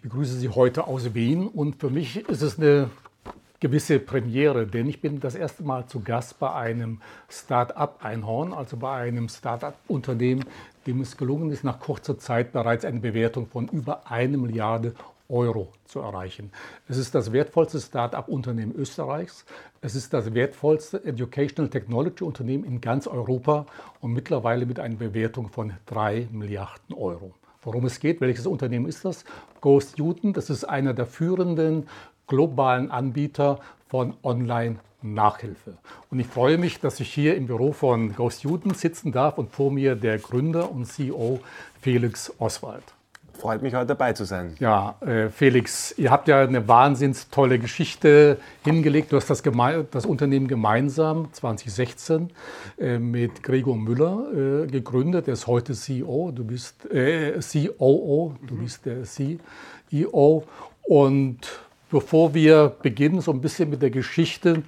Ich begrüße Sie heute aus Wien und für mich ist es eine gewisse Premiere, denn ich bin das erste Mal zu Gast bei einem Start-up-Einhorn, also bei einem Start-up-Unternehmen, dem es gelungen ist, nach kurzer Zeit bereits eine Bewertung von über eine Milliarde Euro zu erreichen. Es ist das wertvollste Start-up-Unternehmen Österreichs. Es ist das wertvollste Educational Technology Unternehmen in ganz Europa und mittlerweile mit einer Bewertung von drei Milliarden Euro. Worum es geht, welches Unternehmen ist das? Go Student, das ist einer der führenden globalen Anbieter von Online-Nachhilfe. Und ich freue mich, dass ich hier im Büro von Go Student sitzen darf und vor mir der Gründer und CEO Felix Oswald. Freut mich, heute dabei zu sein. Ja, äh, Felix, ihr habt ja eine wahnsinns tolle Geschichte hingelegt. Du hast das, das Unternehmen gemeinsam 2016 äh, mit Gregor Müller äh, gegründet. Er ist heute CEO, du bist COO, du mhm. bist der CEO. Und bevor wir beginnen, so ein bisschen mit der Geschichte,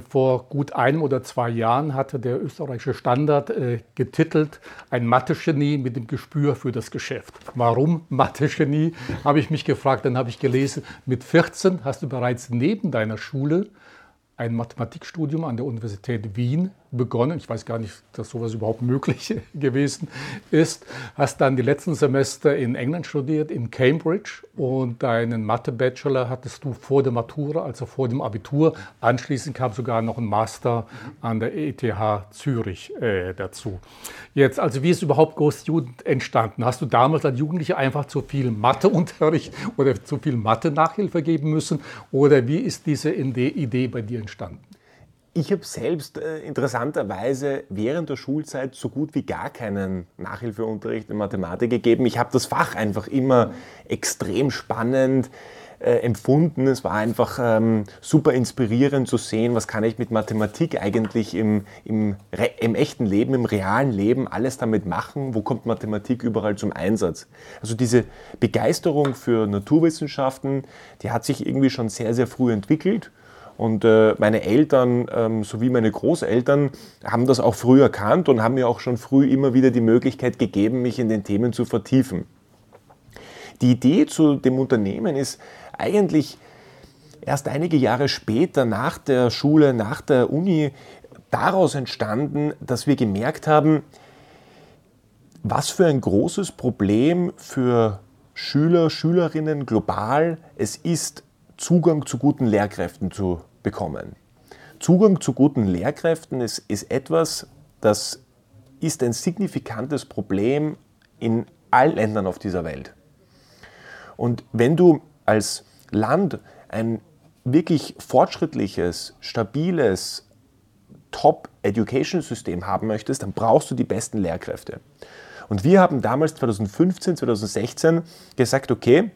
vor gut einem oder zwei Jahren hatte der österreichische Standard äh, getitelt Ein Mathe-Genie mit dem Gespür für das Geschäft. Warum Mathe-Genie, habe ich mich gefragt. Dann habe ich gelesen, mit 14 hast du bereits neben deiner Schule ein Mathematikstudium an der Universität Wien begonnen. Ich weiß gar nicht, dass sowas überhaupt möglich gewesen ist. Hast dann die letzten Semester in England studiert, in Cambridge und deinen Mathe-Bachelor hattest du vor der Matura, also vor dem Abitur. Anschließend kam sogar noch ein Master an der ETH Zürich äh, dazu. Jetzt, also wie ist überhaupt Ghost Jugend entstanden? Hast du damals als Jugendlicher einfach zu viel Matheunterricht oder zu viel Mathe-Nachhilfe geben müssen? Oder wie ist diese Idee bei dir entstanden? Ich habe selbst äh, interessanterweise während der Schulzeit so gut wie gar keinen Nachhilfeunterricht in Mathematik gegeben. Ich habe das Fach einfach immer extrem spannend äh, empfunden. Es war einfach ähm, super inspirierend zu sehen, was kann ich mit Mathematik eigentlich im, im, im echten Leben, im realen Leben alles damit machen, wo kommt Mathematik überall zum Einsatz. Also diese Begeisterung für Naturwissenschaften, die hat sich irgendwie schon sehr, sehr früh entwickelt und äh, meine Eltern ähm, sowie meine Großeltern haben das auch früh erkannt und haben mir auch schon früh immer wieder die Möglichkeit gegeben, mich in den Themen zu vertiefen. Die Idee zu dem Unternehmen ist eigentlich erst einige Jahre später nach der Schule, nach der Uni daraus entstanden, dass wir gemerkt haben, was für ein großes Problem für Schüler, Schülerinnen global es ist, Zugang zu guten Lehrkräften zu bekommen. Zugang zu guten Lehrkräften ist, ist etwas, das ist ein signifikantes Problem in allen Ländern auf dieser Welt. Und wenn du als Land ein wirklich fortschrittliches, stabiles Top-Education-System haben möchtest, dann brauchst du die besten Lehrkräfte. Und wir haben damals 2015, 2016 gesagt, okay,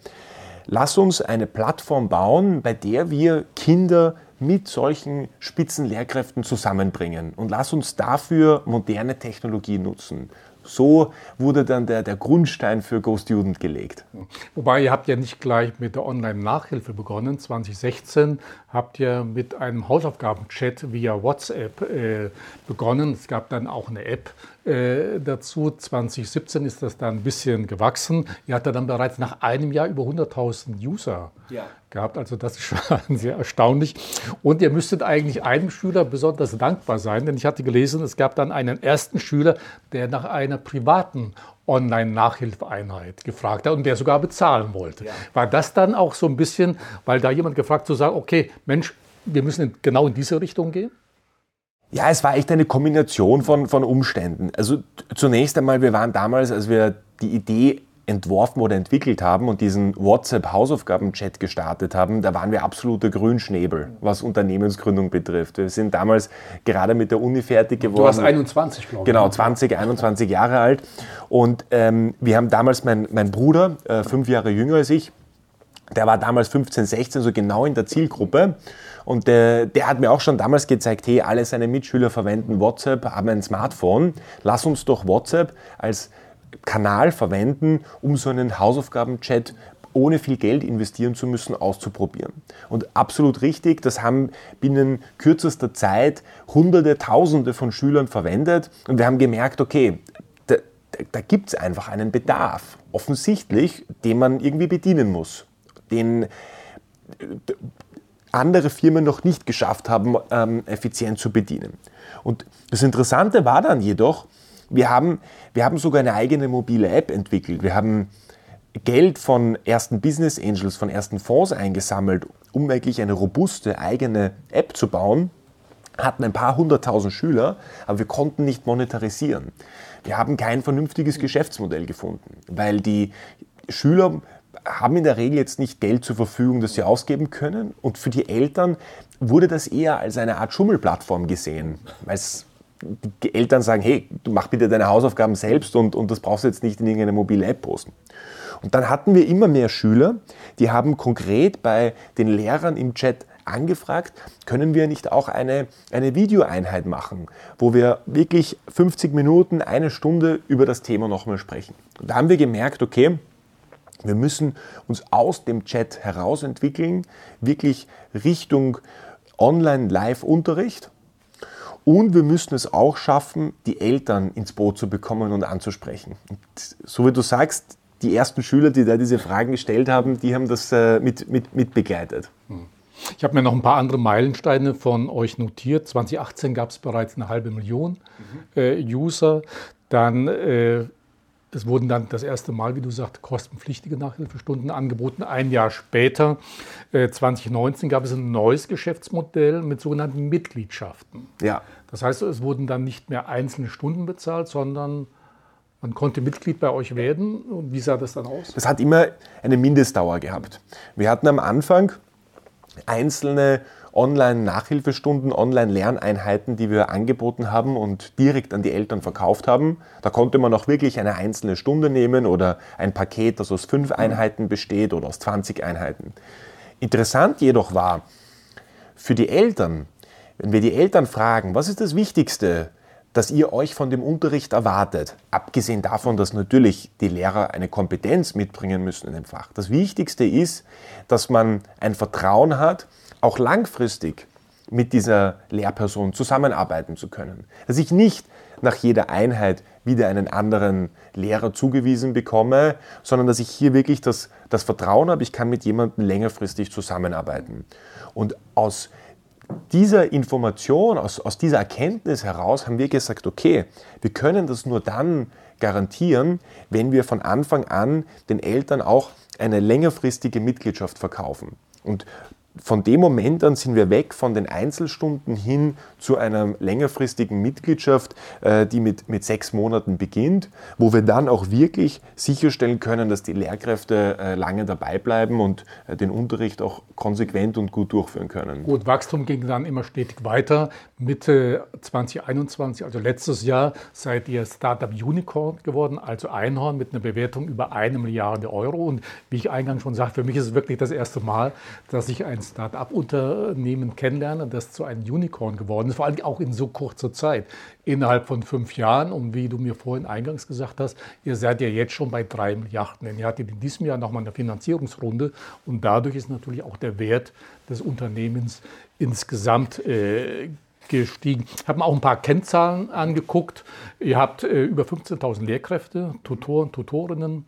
lass uns eine Plattform bauen, bei der wir Kinder mit solchen Spitzenlehrkräften zusammenbringen und lass uns dafür moderne Technologie nutzen. So wurde dann der, der Grundstein für GoStudent gelegt. Wobei ihr habt ja nicht gleich mit der Online-Nachhilfe begonnen. 2016 habt ihr mit einem Hausaufgaben-Chat via WhatsApp äh, begonnen. Es gab dann auch eine App äh, dazu. 2017 ist das dann ein bisschen gewachsen. Ihr hattet dann bereits nach einem Jahr über 100.000 User ja. gehabt. Also das ist schon sehr erstaunlich. Und ihr müsstet eigentlich einem Schüler besonders dankbar sein, denn ich hatte gelesen, es gab dann einen ersten Schüler, der nach einer privaten Online-Nachhilfeeinheit gefragt hat und der sogar bezahlen wollte. Ja. War das dann auch so ein bisschen, weil da jemand gefragt zu sagen, okay, Mensch, wir müssen genau in diese Richtung gehen? Ja, es war echt eine Kombination von, von Umständen. Also zunächst einmal, wir waren damals, als wir die Idee entworfen oder entwickelt haben und diesen WhatsApp-Hausaufgaben-Chat gestartet haben, da waren wir absolute Grünschnäbel, was Unternehmensgründung betrifft. Wir sind damals gerade mit der Uni fertig geworden. Du warst 21, glaube ich. Genau, 20, 21 Jahre alt. Und ähm, wir haben damals, mein, mein Bruder, äh, fünf Jahre jünger als ich, der war damals 15, 16, so genau in der Zielgruppe. Und der, der hat mir auch schon damals gezeigt, hey, alle seine Mitschüler verwenden WhatsApp, haben ein Smartphone. Lass uns doch WhatsApp als Kanal verwenden, um so einen Hausaufgaben-Chat ohne viel Geld investieren zu müssen, auszuprobieren. Und absolut richtig, das haben binnen kürzester Zeit Hunderte, Tausende von Schülern verwendet und wir haben gemerkt, okay, da gibt es einfach einen Bedarf, offensichtlich, den man irgendwie bedienen muss, den äh, andere Firmen noch nicht geschafft haben, ähm, effizient zu bedienen. Und das Interessante war dann jedoch, wir haben, wir haben sogar eine eigene mobile App entwickelt. Wir haben Geld von ersten Business Angels, von ersten Fonds eingesammelt, um wirklich eine robuste eigene App zu bauen, hatten ein paar hunderttausend Schüler, aber wir konnten nicht monetarisieren. Wir haben kein vernünftiges Geschäftsmodell gefunden, weil die Schüler haben in der Regel jetzt nicht Geld zur Verfügung, das sie ausgeben können. Und für die Eltern wurde das eher als eine Art Schummelplattform gesehen, weil die Eltern sagen, hey, du mach bitte deine Hausaufgaben selbst und, und das brauchst du jetzt nicht in irgendeine mobile App posten. Und dann hatten wir immer mehr Schüler, die haben konkret bei den Lehrern im Chat angefragt, können wir nicht auch eine, eine Videoeinheit machen, wo wir wirklich 50 Minuten, eine Stunde über das Thema nochmal sprechen. Und da haben wir gemerkt, okay, wir müssen uns aus dem Chat herausentwickeln, wirklich Richtung Online-Live-Unterricht. Und wir müssen es auch schaffen, die Eltern ins Boot zu bekommen und anzusprechen. Und so wie du sagst, die ersten Schüler, die da diese Fragen gestellt haben, die haben das äh, mit, mit, mit begleitet. Ich habe mir noch ein paar andere Meilensteine von euch notiert. 2018 gab es bereits eine halbe Million mhm. äh, User. Dann äh, es wurden dann das erste Mal, wie du sagst, kostenpflichtige Nachhilfestunden angeboten. Ein Jahr später, äh, 2019, gab es ein neues Geschäftsmodell mit sogenannten Mitgliedschaften. Ja. Das heißt, es wurden dann nicht mehr einzelne Stunden bezahlt, sondern man konnte Mitglied bei euch werden. Und wie sah das dann aus? Das hat immer eine Mindestdauer gehabt. Wir hatten am Anfang einzelne Online-Nachhilfestunden, Online-Lerneinheiten, die wir angeboten haben und direkt an die Eltern verkauft haben. Da konnte man auch wirklich eine einzelne Stunde nehmen oder ein Paket, das aus fünf Einheiten besteht oder aus 20 Einheiten. Interessant jedoch war, für die Eltern, wenn wir die Eltern fragen, was ist das Wichtigste, das ihr euch von dem Unterricht erwartet, abgesehen davon, dass natürlich die Lehrer eine Kompetenz mitbringen müssen in dem Fach. Das Wichtigste ist, dass man ein Vertrauen hat, auch langfristig mit dieser Lehrperson zusammenarbeiten zu können. Dass ich nicht nach jeder Einheit wieder einen anderen Lehrer zugewiesen bekomme, sondern dass ich hier wirklich das, das Vertrauen habe, ich kann mit jemandem längerfristig zusammenarbeiten. Und aus dieser Information, aus, aus dieser Erkenntnis heraus haben wir gesagt, okay, wir können das nur dann garantieren, wenn wir von Anfang an den Eltern auch eine längerfristige Mitgliedschaft verkaufen. Und von dem Moment an sind wir weg von den Einzelstunden hin zu einer längerfristigen Mitgliedschaft, äh, die mit, mit sechs Monaten beginnt, wo wir dann auch wirklich sicherstellen können, dass die Lehrkräfte äh, lange dabei bleiben und äh, den Unterricht auch konsequent und gut durchführen können. Gut, Wachstum ging dann immer stetig weiter. Mitte 2021, also letztes Jahr, seid ihr Startup Unicorn geworden, also Einhorn mit einer Bewertung über eine Milliarde Euro. Und wie ich eingangs schon sagte, für mich ist es wirklich das erste Mal, dass ich ein Start-up-Unternehmen kennenlernen, das zu einem Unicorn geworden ist, vor allem auch in so kurzer Zeit, innerhalb von fünf Jahren. Und wie du mir vorhin eingangs gesagt hast, ihr seid ja jetzt schon bei drei Milliarden. Denn ihr hattet in diesem Jahr nochmal eine Finanzierungsrunde und dadurch ist natürlich auch der Wert des Unternehmens insgesamt äh, gestiegen. Ich habe mir auch ein paar Kennzahlen angeguckt. Ihr habt äh, über 15.000 Lehrkräfte, Tutoren, Tutorinnen.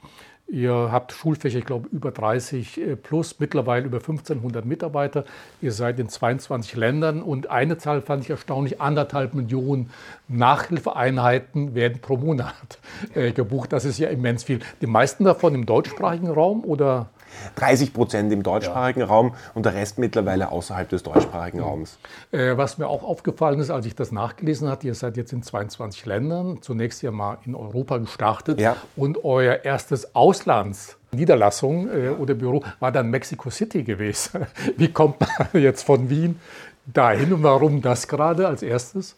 Ihr habt Schulfächer, ich glaube, über 30 äh, plus, mittlerweile über 1500 Mitarbeiter. Ihr seid in 22 Ländern und eine Zahl fand ich erstaunlich, anderthalb Millionen Nachhilfeeinheiten werden pro Monat äh, gebucht. Das ist ja immens viel. Die meisten davon im deutschsprachigen Raum oder? 30 Prozent im deutschsprachigen ja. Raum und der Rest mittlerweile außerhalb des deutschsprachigen Raums. Äh, was mir auch aufgefallen ist, als ich das nachgelesen hatte, ihr seid jetzt in 22 Ländern, zunächst ja mal in Europa gestartet ja. und euer erstes Auslands Niederlassung äh, oder Büro war dann Mexico City gewesen. Wie kommt man jetzt von Wien dahin und warum das gerade als erstes?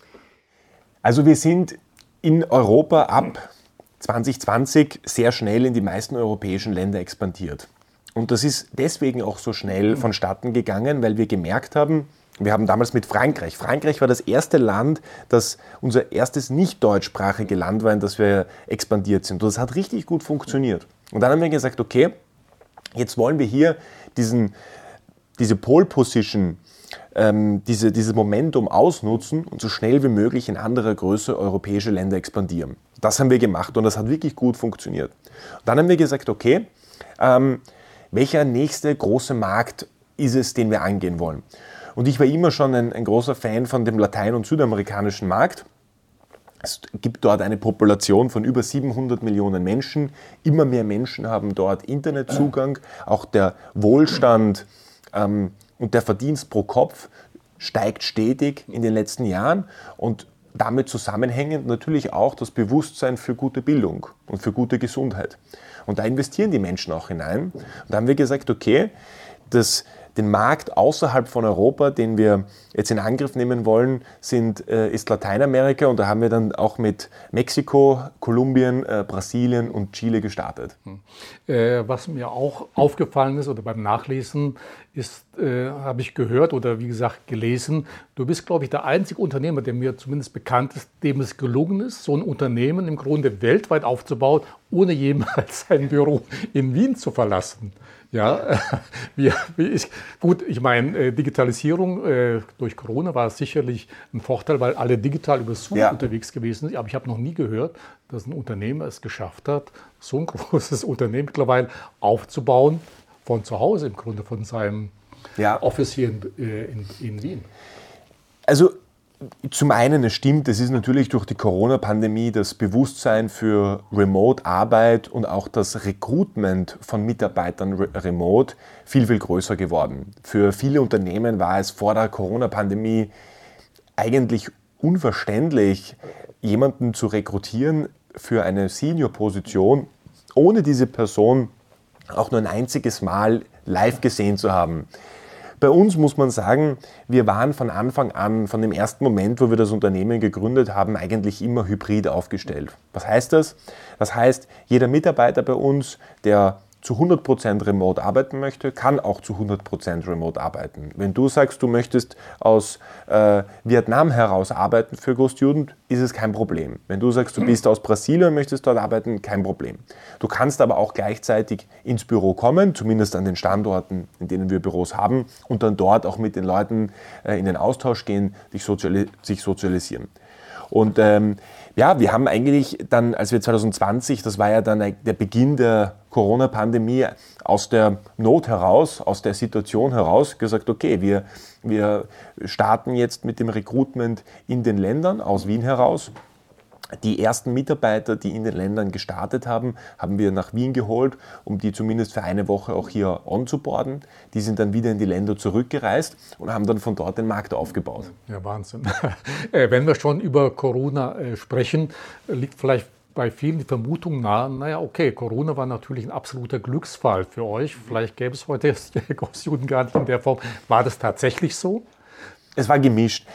Also wir sind in Europa ab 2020 sehr schnell in die meisten europäischen Länder expandiert. Und das ist deswegen auch so schnell vonstatten gegangen, weil wir gemerkt haben, wir haben damals mit Frankreich. Frankreich war das erste Land, das unser erstes nicht deutschsprachige Land war, in das wir expandiert sind. Und das hat richtig gut funktioniert. Und dann haben wir gesagt, okay, jetzt wollen wir hier diesen, diese Pole Position ähm, diese, dieses Momentum ausnutzen und so schnell wie möglich in andere größere europäische Länder expandieren. Das haben wir gemacht und das hat wirklich gut funktioniert. Und dann haben wir gesagt, okay, ähm, welcher nächste große Markt ist es, den wir angehen wollen? Und ich war immer schon ein, ein großer Fan von dem latein- und südamerikanischen Markt. Es gibt dort eine Population von über 700 Millionen Menschen. Immer mehr Menschen haben dort Internetzugang. Auch der Wohlstand ähm, und der Verdienst pro Kopf steigt stetig in den letzten Jahren. Und damit zusammenhängend natürlich auch das Bewusstsein für gute Bildung und für gute Gesundheit. Und da investieren die Menschen auch hinein. Und da haben wir gesagt, okay, das den Markt außerhalb von Europa, den wir jetzt in Angriff nehmen wollen, sind, äh, ist Lateinamerika und da haben wir dann auch mit Mexiko, Kolumbien, äh, Brasilien und Chile gestartet. Hm. Äh, was mir auch aufgefallen ist oder beim Nachlesen ist, habe ich gehört oder wie gesagt gelesen, du bist, glaube ich, der einzige Unternehmer, der mir zumindest bekannt ist, dem es gelungen ist, so ein Unternehmen im Grunde weltweit aufzubauen, ohne jemals sein Büro in Wien zu verlassen. Ja, wie, wie ich, gut, ich meine, äh, Digitalisierung äh, durch Corona war sicherlich ein Vorteil, weil alle digital über Zoom ja. unterwegs gewesen sind. Aber ich habe noch nie gehört, dass ein Unternehmer es geschafft hat, so ein großes Unternehmen mittlerweile aufzubauen, von zu Hause im Grunde, von seinem ja. Office hier in, äh, in, in Wien. Also zum einen, es stimmt, es ist natürlich durch die Corona-Pandemie das Bewusstsein für Remote-Arbeit und auch das Recruitment von Mitarbeitern remote viel, viel größer geworden. Für viele Unternehmen war es vor der Corona-Pandemie eigentlich unverständlich, jemanden zu rekrutieren für eine Senior-Position, ohne diese Person auch nur ein einziges Mal live gesehen zu haben. Bei uns muss man sagen, wir waren von Anfang an, von dem ersten Moment, wo wir das Unternehmen gegründet haben, eigentlich immer hybrid aufgestellt. Was heißt das? Das heißt, jeder Mitarbeiter bei uns, der zu 100% remote arbeiten möchte, kann auch zu 100% remote arbeiten. Wenn du sagst, du möchtest aus äh, Vietnam heraus arbeiten für GoStudent, ist es kein Problem. Wenn du sagst, du bist aus Brasilien und möchtest dort arbeiten, kein Problem. Du kannst aber auch gleichzeitig ins Büro kommen, zumindest an den Standorten, in denen wir Büros haben, und dann dort auch mit den Leuten äh, in den Austausch gehen, dich sozialis sich sozialisieren. Und ähm, ja, wir haben eigentlich dann, als wir 2020, das war ja dann der Beginn der Corona-Pandemie, aus der Not heraus, aus der Situation heraus gesagt, okay, wir, wir starten jetzt mit dem Recruitment in den Ländern aus Wien heraus die ersten Mitarbeiter, die in den Ländern gestartet haben, haben wir nach Wien geholt, um die zumindest für eine Woche auch hier onzuboarden. Die sind dann wieder in die Länder zurückgereist und haben dann von dort den Markt aufgebaut. Ja, Wahnsinn. Äh, wenn wir schon über Corona äh, sprechen, liegt vielleicht bei vielen die Vermutung nahe, naja, okay, Corona war natürlich ein absoluter Glücksfall für euch. Vielleicht gäbe es heute Großjuden gar nicht in der Form. War das tatsächlich so? Es war gemischt.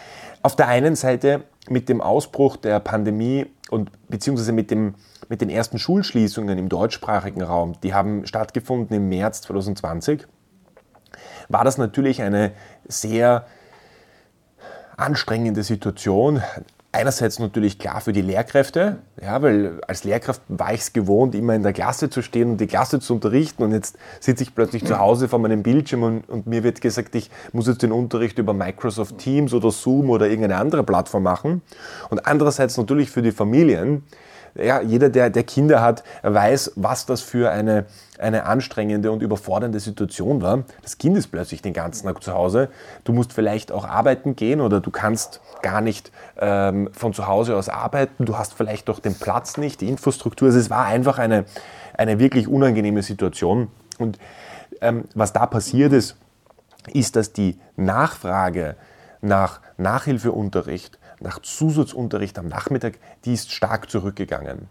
Auf der einen Seite mit dem Ausbruch der Pandemie und beziehungsweise mit, dem, mit den ersten Schulschließungen im deutschsprachigen Raum, die haben stattgefunden im März 2020, war das natürlich eine sehr anstrengende Situation einerseits natürlich klar für die Lehrkräfte, ja, weil als Lehrkraft war ich es gewohnt, immer in der Klasse zu stehen und die Klasse zu unterrichten und jetzt sitze ich plötzlich zu Hause vor meinem Bildschirm und, und, mir wird gesagt, ich muss jetzt den Unterricht über Microsoft Teams oder Zoom oder irgendeine andere Plattform machen. Und andererseits natürlich für die Familien, ja, jeder, der, der Kinder hat, weiß, was das für eine, eine anstrengende und überfordernde Situation war. Das Kind ist plötzlich den ganzen Tag zu Hause. Du musst vielleicht auch arbeiten gehen oder du kannst gar nicht ähm, von zu Hause aus arbeiten. Du hast vielleicht auch den Platz nicht, die Infrastruktur. Also es war einfach eine, eine wirklich unangenehme Situation. Und ähm, was da passiert ist, ist, dass die Nachfrage nach Nachhilfeunterricht nach Zusatzunterricht am Nachmittag, die ist stark zurückgegangen,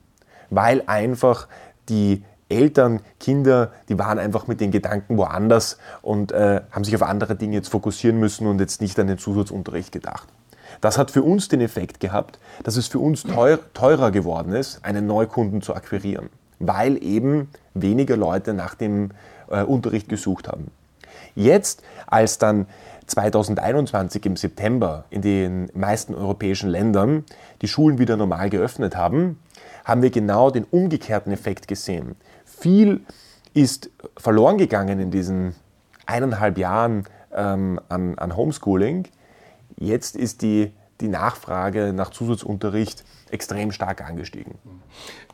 weil einfach die Eltern, Kinder, die waren einfach mit den Gedanken woanders und äh, haben sich auf andere Dinge jetzt fokussieren müssen und jetzt nicht an den Zusatzunterricht gedacht. Das hat für uns den Effekt gehabt, dass es für uns teuer, teurer geworden ist, einen Neukunden zu akquirieren, weil eben weniger Leute nach dem äh, Unterricht gesucht haben. Jetzt, als dann 2021 im September in den meisten europäischen Ländern die Schulen wieder normal geöffnet haben, haben wir genau den umgekehrten Effekt gesehen. Viel ist verloren gegangen in diesen eineinhalb Jahren ähm, an, an Homeschooling. Jetzt ist die, die Nachfrage nach Zusatzunterricht extrem stark angestiegen.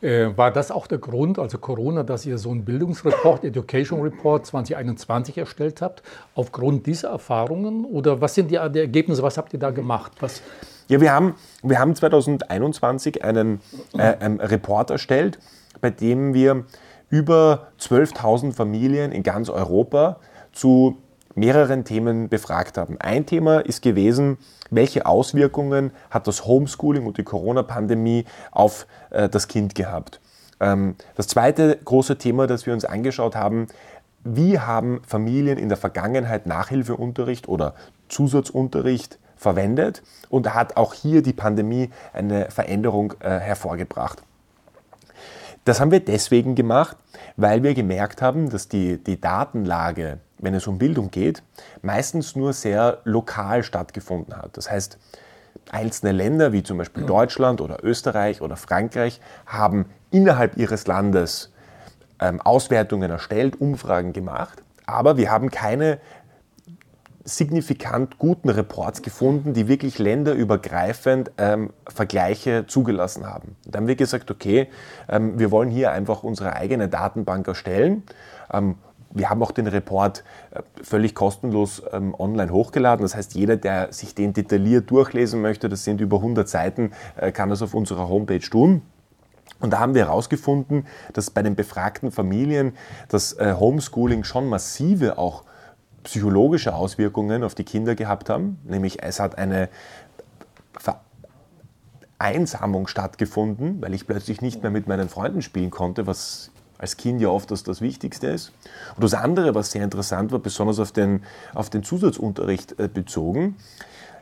Äh, war das auch der Grund, also Corona, dass ihr so einen Bildungsreport, Education Report 2021 erstellt habt, aufgrund dieser Erfahrungen? Oder was sind die, die Ergebnisse, was habt ihr da gemacht? Was ja, wir haben, wir haben 2021 einen, äh, einen Report erstellt, bei dem wir über 12.000 Familien in ganz Europa zu mehreren Themen befragt haben. Ein Thema ist gewesen, welche Auswirkungen hat das Homeschooling und die Corona-Pandemie auf äh, das Kind gehabt. Ähm, das zweite große Thema, das wir uns angeschaut haben, wie haben Familien in der Vergangenheit Nachhilfeunterricht oder Zusatzunterricht verwendet und hat auch hier die Pandemie eine Veränderung äh, hervorgebracht. Das haben wir deswegen gemacht, weil wir gemerkt haben, dass die, die Datenlage, wenn es um Bildung geht, meistens nur sehr lokal stattgefunden hat. Das heißt, einzelne Länder wie zum Beispiel Deutschland oder Österreich oder Frankreich haben innerhalb ihres Landes ähm, Auswertungen erstellt, Umfragen gemacht, aber wir haben keine signifikant guten Reports gefunden, die wirklich länderübergreifend ähm, Vergleiche zugelassen haben. Dann haben wir gesagt, okay, ähm, wir wollen hier einfach unsere eigene Datenbank erstellen. Wir haben auch den Report äh, völlig kostenlos ähm, online hochgeladen. Das heißt, jeder, der sich den detailliert durchlesen möchte, das sind über 100 Seiten, äh, kann das auf unserer Homepage tun. Und da haben wir herausgefunden, dass bei den befragten Familien das äh, Homeschooling schon massive auch psychologische Auswirkungen auf die Kinder gehabt haben. Nämlich es hat eine Vereinsamung stattgefunden, weil ich plötzlich nicht mehr mit meinen Freunden spielen konnte, was als Kind ja oft das, das Wichtigste ist. Und das andere, was sehr interessant war, besonders auf den, auf den Zusatzunterricht äh, bezogen,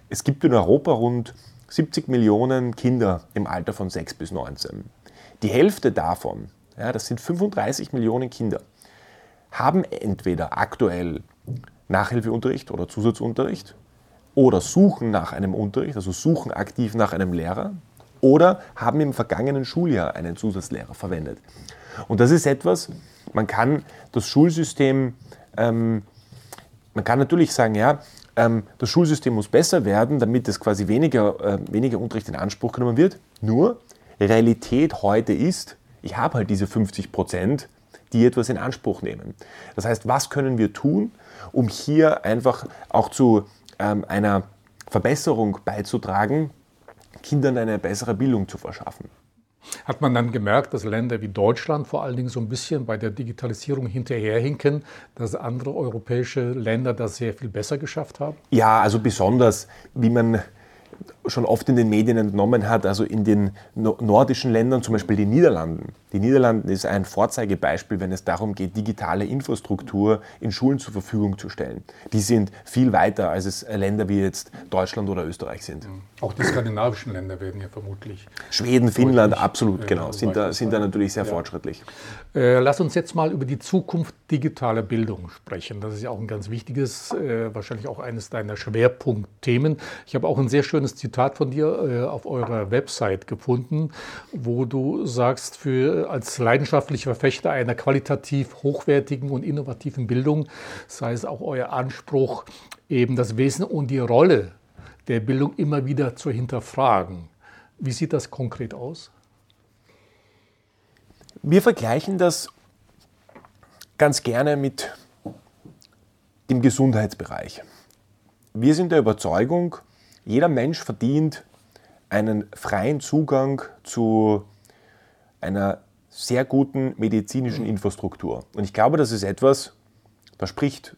es gibt in Europa rund 70 Millionen Kinder im Alter von 6 bis 19. Die Hälfte davon, ja, das sind 35 Millionen Kinder, haben entweder aktuell Nachhilfeunterricht oder Zusatzunterricht oder suchen nach einem Unterricht, also suchen aktiv nach einem Lehrer oder haben im vergangenen Schuljahr einen Zusatzlehrer verwendet. Und das ist etwas, man kann das Schulsystem, ähm, man kann natürlich sagen, ja, ähm, das Schulsystem muss besser werden, damit es quasi weniger, äh, weniger Unterricht in Anspruch genommen wird. Nur, Realität heute ist, ich habe halt diese 50 Prozent, die etwas in Anspruch nehmen. Das heißt, was können wir tun, um hier einfach auch zu ähm, einer Verbesserung beizutragen, Kindern eine bessere Bildung zu verschaffen? Hat man dann gemerkt, dass Länder wie Deutschland vor allen Dingen so ein bisschen bei der Digitalisierung hinterherhinken, dass andere europäische Länder das sehr viel besser geschafft haben? Ja, also besonders, wie man schon oft in den Medien entnommen hat, also in den nordischen Ländern, zum Beispiel die Niederlanden. Die Niederlanden ist ein Vorzeigebeispiel, wenn es darum geht, digitale Infrastruktur in Schulen zur Verfügung zu stellen. Die sind viel weiter, als es Länder wie jetzt Deutschland oder Österreich sind. Mhm. Auch die skandinavischen Länder werden ja vermutlich. Schweden, Finnland, absolut, genau, sind da, sind da natürlich sehr ja. fortschrittlich. Äh, lass uns jetzt mal über die Zukunft digitaler Bildung sprechen. Das ist ja auch ein ganz wichtiges, äh, wahrscheinlich auch eines deiner Schwerpunktthemen. Ich habe auch ein sehr schönes Zitat von dir äh, auf eurer Website gefunden, wo du sagst, für, als leidenschaftlicher Verfechter einer qualitativ hochwertigen und innovativen Bildung sei es auch euer Anspruch, eben das Wesen und die Rolle der Bildung immer wieder zu hinterfragen. Wie sieht das konkret aus? Wir vergleichen das ganz gerne mit dem Gesundheitsbereich. Wir sind der Überzeugung, jeder Mensch verdient einen freien Zugang zu einer sehr guten medizinischen Infrastruktur. Und ich glaube, das ist etwas, das spricht,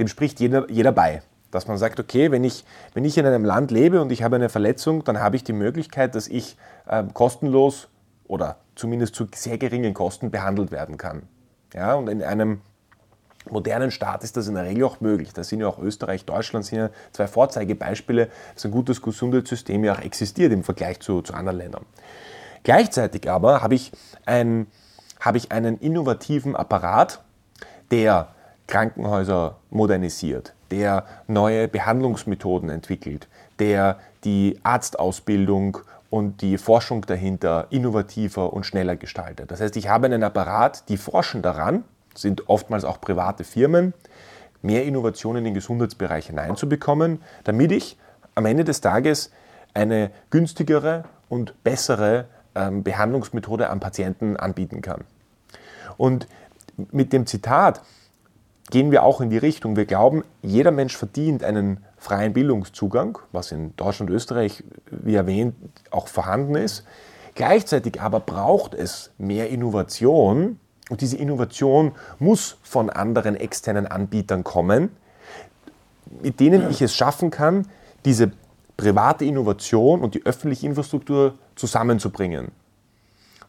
dem spricht jeder, jeder bei. Dass man sagt, okay, wenn ich, wenn ich in einem Land lebe und ich habe eine Verletzung, dann habe ich die Möglichkeit, dass ich äh, kostenlos oder zumindest zu sehr geringen Kosten behandelt werden kann. Ja, und in einem modernen Staat ist das in der Regel auch möglich. Da sind ja auch Österreich, Deutschland sind ja zwei Vorzeigebeispiele, dass ein gutes Gesundheitssystem ja auch existiert im Vergleich zu, zu anderen Ländern. Gleichzeitig aber habe ich, ein, habe ich einen innovativen Apparat, der Krankenhäuser modernisiert, der neue Behandlungsmethoden entwickelt, der die Arztausbildung und die Forschung dahinter innovativer und schneller gestaltet. Das heißt, ich habe einen Apparat, die forschen daran, sind oftmals auch private Firmen, mehr Innovationen in den Gesundheitsbereich hineinzubekommen, damit ich am Ende des Tages eine günstigere und bessere ähm, Behandlungsmethode am Patienten anbieten kann. Und mit dem Zitat gehen wir auch in die Richtung, wir glauben, jeder Mensch verdient einen freien Bildungszugang, was in Deutschland und Österreich, wie erwähnt, auch vorhanden ist. Gleichzeitig aber braucht es mehr Innovation und diese Innovation muss von anderen externen Anbietern kommen, mit denen ich es schaffen kann, diese private Innovation und die öffentliche Infrastruktur zusammenzubringen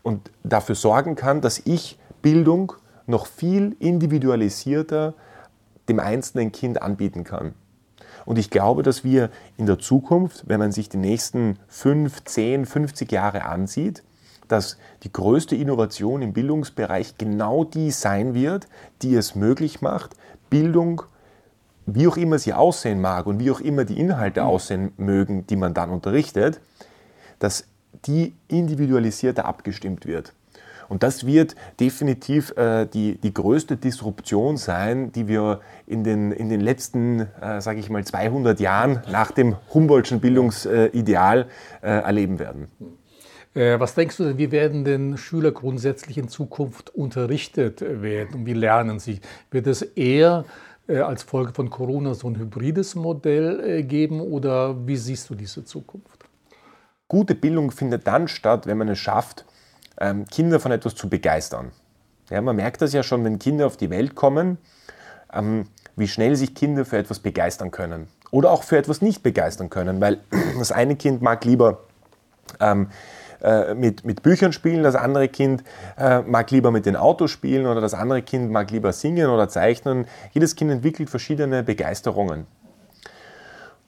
und dafür sorgen kann, dass ich Bildung noch viel individualisierter dem einzelnen Kind anbieten kann. Und ich glaube, dass wir in der Zukunft, wenn man sich die nächsten 5, 10, 50 Jahre ansieht, dass die größte Innovation im Bildungsbereich genau die sein wird, die es möglich macht, Bildung, wie auch immer sie aussehen mag und wie auch immer die Inhalte mhm. aussehen mögen, die man dann unterrichtet, dass die individualisierter abgestimmt wird. Und das wird definitiv äh, die, die größte Disruption sein, die wir in den, in den letzten, äh, sage ich mal, 200 Jahren nach dem Humboldtschen Bildungsideal äh, erleben werden. Äh, was denkst du denn, wie werden denn Schüler grundsätzlich in Zukunft unterrichtet werden und wie lernen sie? Wird es eher äh, als Folge von Corona so ein hybrides Modell äh, geben oder wie siehst du diese Zukunft? Gute Bildung findet dann statt, wenn man es schafft, ähm, Kinder von etwas zu begeistern. Ja, man merkt das ja schon, wenn Kinder auf die Welt kommen, ähm, wie schnell sich Kinder für etwas begeistern können. Oder auch für etwas nicht begeistern können, weil das eine Kind mag lieber ähm, äh, mit, mit Büchern spielen, das andere Kind äh, mag lieber mit den Autos spielen oder das andere Kind mag lieber singen oder zeichnen. Jedes Kind entwickelt verschiedene Begeisterungen.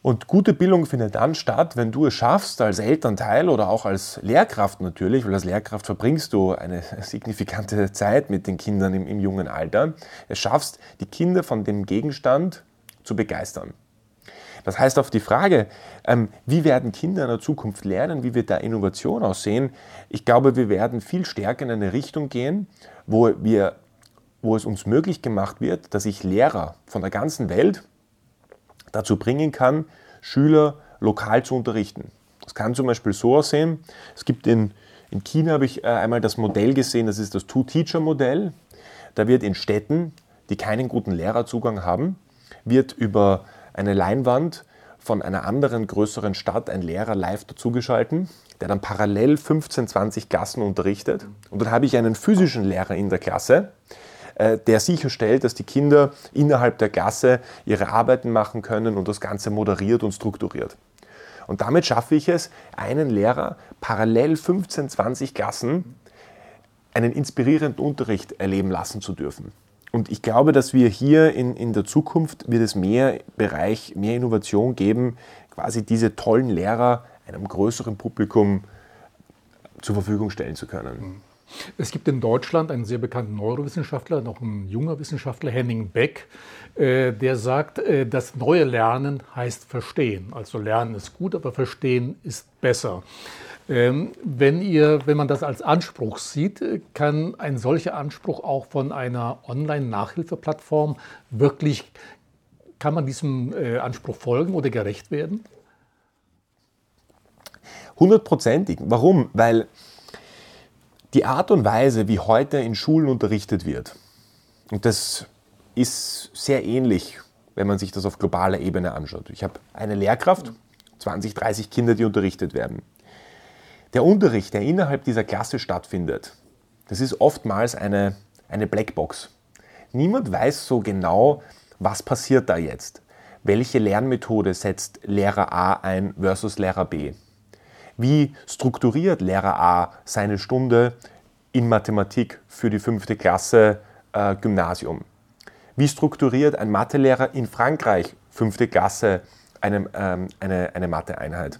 Und gute Bildung findet dann statt, wenn du es schaffst, als Elternteil oder auch als Lehrkraft natürlich, weil als Lehrkraft verbringst du eine signifikante Zeit mit den Kindern im, im jungen Alter, es schaffst, die Kinder von dem Gegenstand zu begeistern. Das heißt, auf die Frage, ähm, wie werden Kinder in der Zukunft lernen, wie wird da Innovation aussehen, ich glaube, wir werden viel stärker in eine Richtung gehen, wo, wir, wo es uns möglich gemacht wird, dass ich Lehrer von der ganzen Welt, dazu bringen kann, Schüler lokal zu unterrichten. Das kann zum Beispiel so aussehen. Es gibt in, in China, habe ich äh, einmal das Modell gesehen, das ist das Two-Teacher-Modell. Da wird in Städten, die keinen guten Lehrerzugang haben, wird über eine Leinwand von einer anderen größeren Stadt ein Lehrer live dazugeschalten, der dann parallel 15, 20 Klassen unterrichtet. Und dann habe ich einen physischen Lehrer in der Klasse, äh, der sicherstellt, dass die Kinder innerhalb der Klasse ihre Arbeiten machen können und das Ganze moderiert und strukturiert. Und damit schaffe ich es, einen Lehrer parallel 15, 20 Klassen einen inspirierenden Unterricht erleben lassen zu dürfen. Und ich glaube, dass wir hier in, in der Zukunft wird es mehr Bereich, mehr Innovation geben, quasi diese tollen Lehrer einem größeren Publikum zur Verfügung stellen zu können. Mhm. Es gibt in Deutschland einen sehr bekannten Neurowissenschaftler, noch ein junger Wissenschaftler, Henning Beck, äh, der sagt, äh, das neue Lernen heißt Verstehen. Also Lernen ist gut, aber Verstehen ist besser. Ähm, wenn, ihr, wenn man das als Anspruch sieht, äh, kann ein solcher Anspruch auch von einer Online-Nachhilfeplattform wirklich, kann man diesem Anspruch folgen oder gerecht werden? Hundertprozentig. Warum? Weil die Art und Weise, wie heute in Schulen unterrichtet wird, und das ist sehr ähnlich, wenn man sich das auf globaler Ebene anschaut. Ich habe eine Lehrkraft, 20, 30 Kinder, die unterrichtet werden. Der Unterricht, der innerhalb dieser Klasse stattfindet, das ist oftmals eine, eine Blackbox. Niemand weiß so genau, was passiert da jetzt. Welche Lernmethode setzt Lehrer A ein versus Lehrer B? Wie strukturiert Lehrer A seine Stunde in Mathematik für die fünfte Klasse äh, Gymnasium? Wie strukturiert ein Mathelehrer in Frankreich fünfte Klasse eine, ähm, eine, eine Matheeinheit?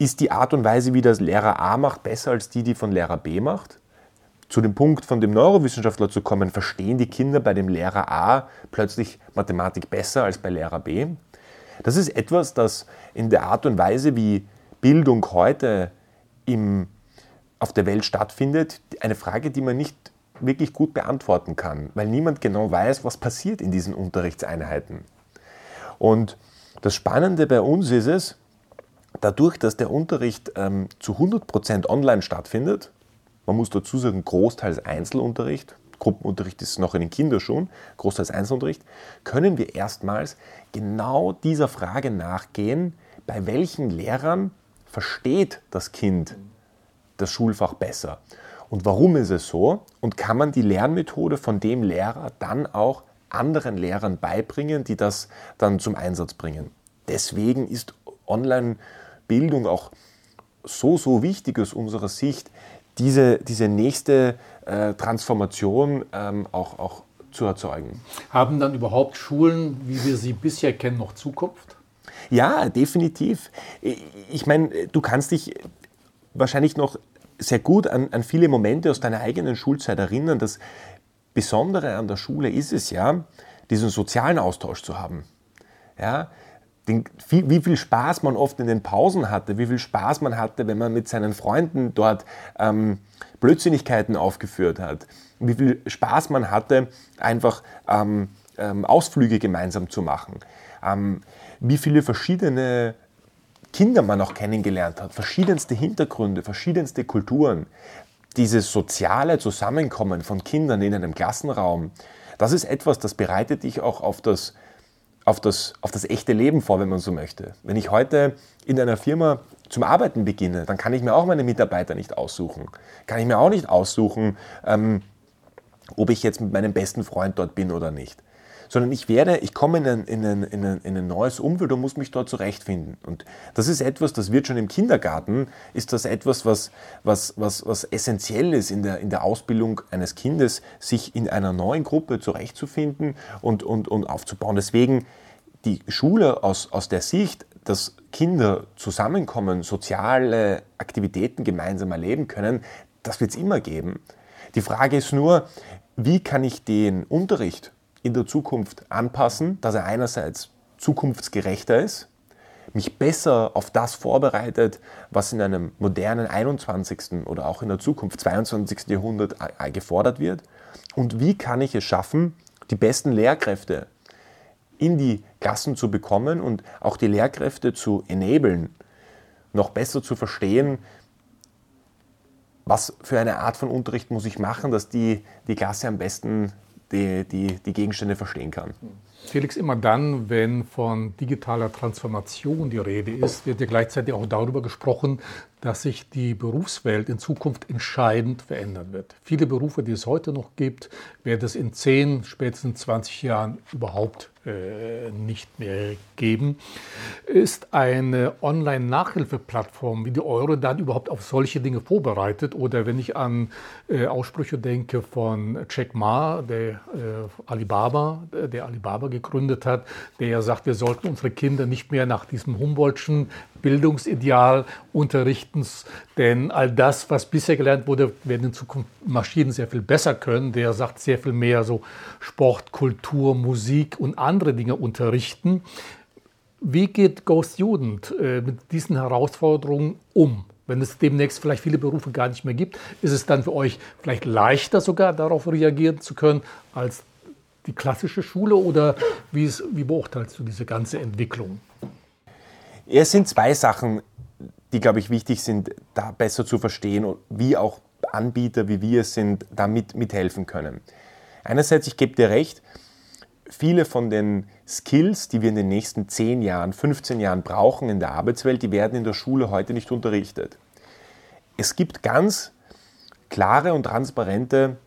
Ist die Art und Weise, wie das Lehrer A macht, besser als die, die von Lehrer B macht? Zu dem Punkt von dem Neurowissenschaftler zu kommen, verstehen die Kinder bei dem Lehrer A plötzlich Mathematik besser als bei Lehrer B? Das ist etwas, das in der Art und Weise, wie Bildung heute im, auf der Welt stattfindet, eine Frage, die man nicht wirklich gut beantworten kann, weil niemand genau weiß, was passiert in diesen Unterrichtseinheiten. Und das Spannende bei uns ist es, dadurch, dass der Unterricht ähm, zu 100% online stattfindet, man muss dazu sagen, großteils Einzelunterricht, Gruppenunterricht ist noch in den Kinderschuhen, großteils Einzelunterricht, können wir erstmals genau dieser Frage nachgehen, bei welchen Lehrern versteht das Kind das Schulfach besser. Und warum ist es so? Und kann man die Lernmethode von dem Lehrer dann auch anderen Lehrern beibringen, die das dann zum Einsatz bringen? Deswegen ist Online-Bildung auch so, so wichtig aus unserer Sicht, diese, diese nächste äh, Transformation ähm, auch, auch zu erzeugen. Haben dann überhaupt Schulen, wie wir sie bisher kennen, noch Zukunft? Ja, definitiv. Ich meine, du kannst dich wahrscheinlich noch sehr gut an, an viele Momente aus deiner eigenen Schulzeit erinnern. Das Besondere an der Schule ist es ja, diesen sozialen Austausch zu haben. Ja, den, wie, viel Spaß man oft in den Pausen hatte, wie viel Spaß man hatte, wenn man mit seinen Freunden dort ähm, Blödsinnigkeiten aufgeführt hat, wie viel Spaß man hatte, einfach ähm, ähm, Ausflüge gemeinsam zu machen, ähm, wie viele verschiedene Kinder man auch kennengelernt hat, verschiedenste Hintergründe, verschiedenste Kulturen. Dieses soziale Zusammenkommen von Kindern in einem Klassenraum, das ist etwas, das bereitet dich auch auf das, auf das, auf das echte Leben vor, wenn man so möchte. Wenn ich heute in einer Firma zum Arbeiten beginne, dann kann ich mir auch meine Mitarbeiter nicht aussuchen. Kann ich mir auch nicht aussuchen, ähm, ob ich jetzt mit meinem besten Freund dort bin oder nicht sondern ich werde, ich komme in ein, in, ein, in, ein, in ein neues Umfeld und muss mich dort zurechtfinden. Und das ist etwas, das wird schon im Kindergarten, ist das etwas, was, was, was, was essentiell ist in der, in der Ausbildung eines Kindes, sich in einer neuen Gruppe zurechtzufinden und, und, und aufzubauen. Deswegen die Schule aus, aus der Sicht, dass Kinder zusammenkommen, soziale Aktivitäten gemeinsam erleben können, das wird es immer geben. Die Frage ist nur, wie kann ich den Unterricht in der Zukunft anpassen, dass er einerseits zukunftsgerechter ist, mich besser auf das vorbereitet, was in einem modernen 21. oder auch in der Zukunft 22. Jahrhundert gefordert wird. Und wie kann ich es schaffen, die besten Lehrkräfte in die Klassen zu bekommen und auch die Lehrkräfte zu enablen, noch besser zu verstehen, was für eine Art von Unterricht muss ich machen, dass die, die Klasse am besten die, die, die Gegenstände verstehen kann. Felix, immer dann, wenn von digitaler Transformation die Rede ist, wird ja gleichzeitig auch darüber gesprochen, dass sich die Berufswelt in Zukunft entscheidend verändern wird. Viele Berufe, die es heute noch gibt, wird es in 10, spätestens 20 Jahren überhaupt äh, nicht mehr geben. Ist eine Online-Nachhilfeplattform wie die Euro dann überhaupt auf solche Dinge vorbereitet? Oder wenn ich an äh, Aussprüche denke von Jack Ma, der äh, Alibaba, der Alibaba gegründet hat, der ja sagt, wir sollten unsere Kinder nicht mehr nach diesem Humboldtschen Bildungsideal unterrichten, denn all das, was bisher gelernt wurde, werden in Zukunft Maschinen sehr viel besser können. Der sagt sehr viel mehr so Sport, Kultur, Musik und andere Dinge unterrichten. Wie geht Ghost Jugend äh, mit diesen Herausforderungen um? Wenn es demnächst vielleicht viele Berufe gar nicht mehr gibt, ist es dann für euch vielleicht leichter sogar darauf reagieren zu können als die klassische Schule oder wie, ist, wie beurteilst du diese ganze Entwicklung? Es sind zwei Sachen, die, glaube ich, wichtig sind, da besser zu verstehen, wie auch Anbieter, wie wir es sind, damit mithelfen können. Einerseits, ich gebe dir recht, viele von den Skills, die wir in den nächsten 10 Jahren, 15 Jahren brauchen in der Arbeitswelt, die werden in der Schule heute nicht unterrichtet. Es gibt ganz klare und transparente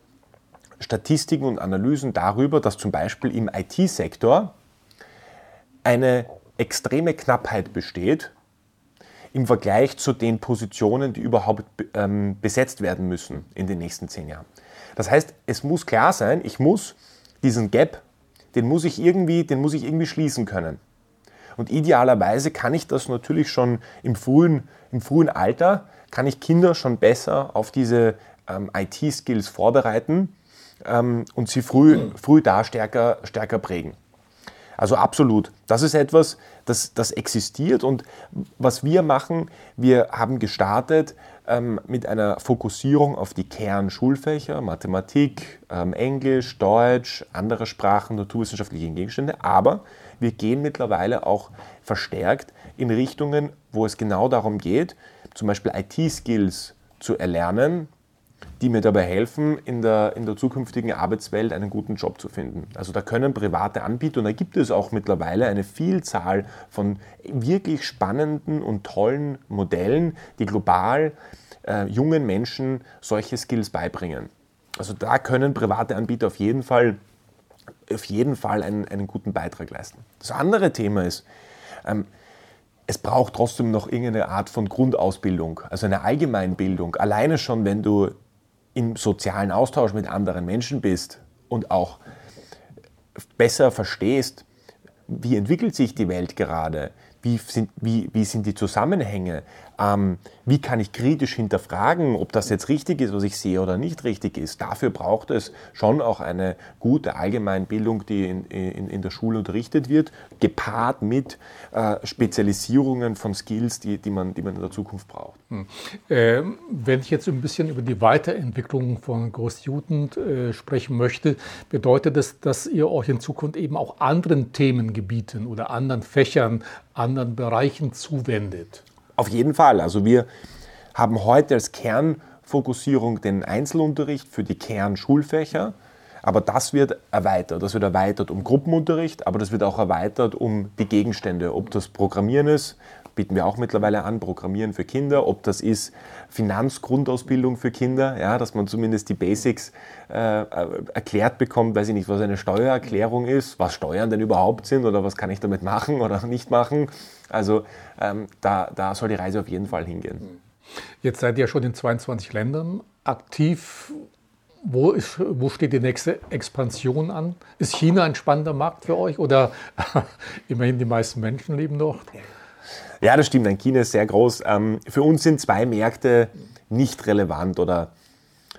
Statistiken und Analysen darüber, dass zum Beispiel im IT-Sektor eine extreme Knappheit besteht im Vergleich zu den Positionen, die überhaupt ähm, besetzt werden müssen in den nächsten zehn Jahren. Das heißt, es muss klar sein, ich muss diesen Gap, den muss ich irgendwie, den muss ich irgendwie schließen können. Und idealerweise kann ich das natürlich schon im frühen, im frühen Alter, kann ich Kinder schon besser auf diese ähm, IT-Skills vorbereiten ähm, und sie früh, früh da stärker, stärker prägen. Also absolut. Das ist etwas, das, das existiert und was wir machen, wir haben gestartet ähm, mit einer Fokussierung auf die Kernschulfächer, Mathematik, ähm, Englisch, Deutsch, andere Sprachen, naturwissenschaftliche Gegenstände. Aber wir gehen mittlerweile auch verstärkt in Richtungen, wo es genau darum geht, zum Beispiel IT-Skills zu erlernen, die mir dabei helfen, in der, in der zukünftigen Arbeitswelt einen guten Job zu finden. Also da können private Anbieter, und da gibt es auch mittlerweile eine Vielzahl von wirklich spannenden und tollen Modellen, die global äh, jungen Menschen solche Skills beibringen. Also da können private Anbieter auf jeden Fall, auf jeden Fall einen, einen guten Beitrag leisten. Das andere Thema ist, ähm, es braucht trotzdem noch irgendeine Art von Grundausbildung, also eine Allgemeinbildung. Alleine schon, wenn du im sozialen Austausch mit anderen Menschen bist und auch besser verstehst, wie entwickelt sich die Welt gerade, wie sind, wie, wie sind die Zusammenhänge, ähm, wie kann ich kritisch hinterfragen, ob das jetzt richtig ist, was ich sehe oder nicht richtig ist. Dafür braucht es schon auch eine gute Allgemeinbildung, die in, in, in der Schule unterrichtet wird, gepaart mit äh, Spezialisierungen von Skills, die, die, man, die man in der Zukunft braucht. Hm. Ähm, wenn ich jetzt ein bisschen über die Weiterentwicklung von Großjugend äh, sprechen möchte, bedeutet das, dass ihr euch in Zukunft eben auch anderen Themengebieten oder anderen Fächern, anderen Bereichen zuwendet? Auf jeden Fall. Also wir haben heute als Kernfokussierung den Einzelunterricht für die Kernschulfächer. Aber das wird erweitert. Das wird erweitert um Gruppenunterricht, aber das wird auch erweitert um die Gegenstände. Ob das Programmieren ist, bieten wir auch mittlerweile an, Programmieren für Kinder. Ob das ist Finanzgrundausbildung für Kinder, ja, dass man zumindest die Basics äh, erklärt bekommt, weiß ich nicht, was eine Steuererklärung ist, was Steuern denn überhaupt sind oder was kann ich damit machen oder nicht machen. Also ähm, da, da soll die Reise auf jeden Fall hingehen. Jetzt seid ihr schon in 22 Ländern aktiv. Wo, ist, wo steht die nächste Expansion an? Ist China ein spannender Markt für euch oder immerhin die meisten Menschen leben dort? Ja, das stimmt. China ist sehr groß. Ähm, für uns sind zwei Märkte nicht relevant oder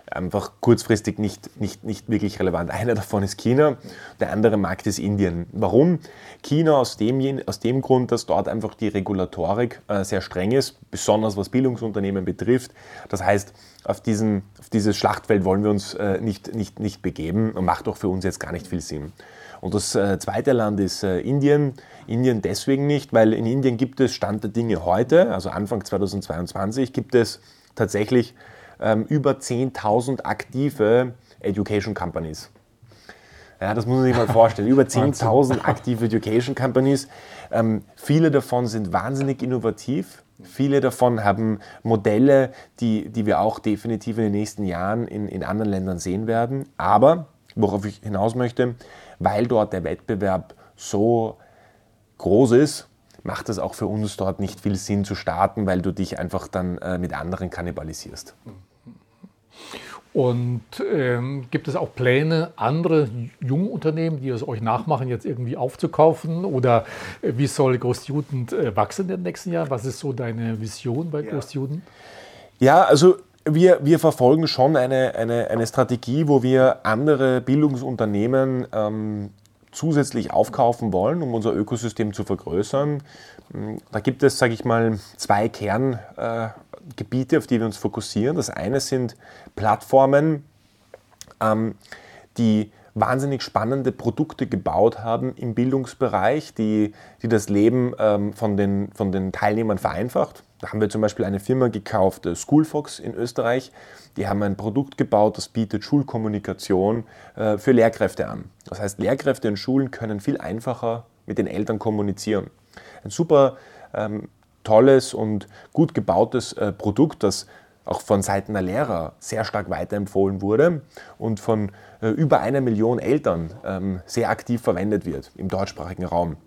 einfach kurzfristig nicht, nicht, nicht wirklich relevant. Einer davon ist China, der andere Markt ist Indien. Warum? China aus dem, aus dem Grund, dass dort einfach die Regulatorik äh, sehr streng ist, besonders was Bildungsunternehmen betrifft. Das heißt, auf, diesen, auf dieses Schlachtfeld wollen wir uns äh, nicht, nicht, nicht begeben und macht auch für uns jetzt gar nicht viel Sinn. Und das äh, zweite Land ist äh, Indien. Indien deswegen nicht, weil in Indien gibt es Stand der Dinge heute, also Anfang 2022, gibt es tatsächlich ähm, über 10.000 aktive Education Companies. Ja, das muss man sich mal vorstellen. Über 10.000 aktive Education Companies. Ähm, viele davon sind wahnsinnig innovativ. Viele davon haben Modelle, die, die wir auch definitiv in den nächsten Jahren in, in anderen Ländern sehen werden. Aber, worauf ich hinaus möchte, weil dort der Wettbewerb so groß ist, macht es auch für uns dort nicht viel Sinn zu starten, weil du dich einfach dann äh, mit anderen kannibalisierst. Und ähm, gibt es auch Pläne, andere Jungunternehmen, die es euch nachmachen, jetzt irgendwie aufzukaufen? Oder äh, wie soll Großjuden äh, wachsen in den nächsten Jahren? Was ist so deine Vision bei ja. Großjuden? Ja, also wir, wir verfolgen schon eine, eine, eine Strategie, wo wir andere Bildungsunternehmen ähm, zusätzlich aufkaufen wollen, um unser Ökosystem zu vergrößern. Hm, da gibt es, sage ich mal, zwei Kerngebiete, äh, auf die wir uns fokussieren. Das eine sind Plattformen, ähm, die wahnsinnig spannende Produkte gebaut haben im Bildungsbereich, die, die das Leben ähm, von, den, von den Teilnehmern vereinfacht. Da haben wir zum Beispiel eine Firma gekauft, Schoolfox in Österreich. Die haben ein Produkt gebaut, das bietet Schulkommunikation äh, für Lehrkräfte an. Das heißt, Lehrkräfte in Schulen können viel einfacher mit den Eltern kommunizieren. Ein super ähm, tolles und gut gebautes äh, Produkt, das auch von Seiten der Lehrer sehr stark weiterempfohlen wurde und von äh, über einer Million Eltern ähm, sehr aktiv verwendet wird im deutschsprachigen Raum.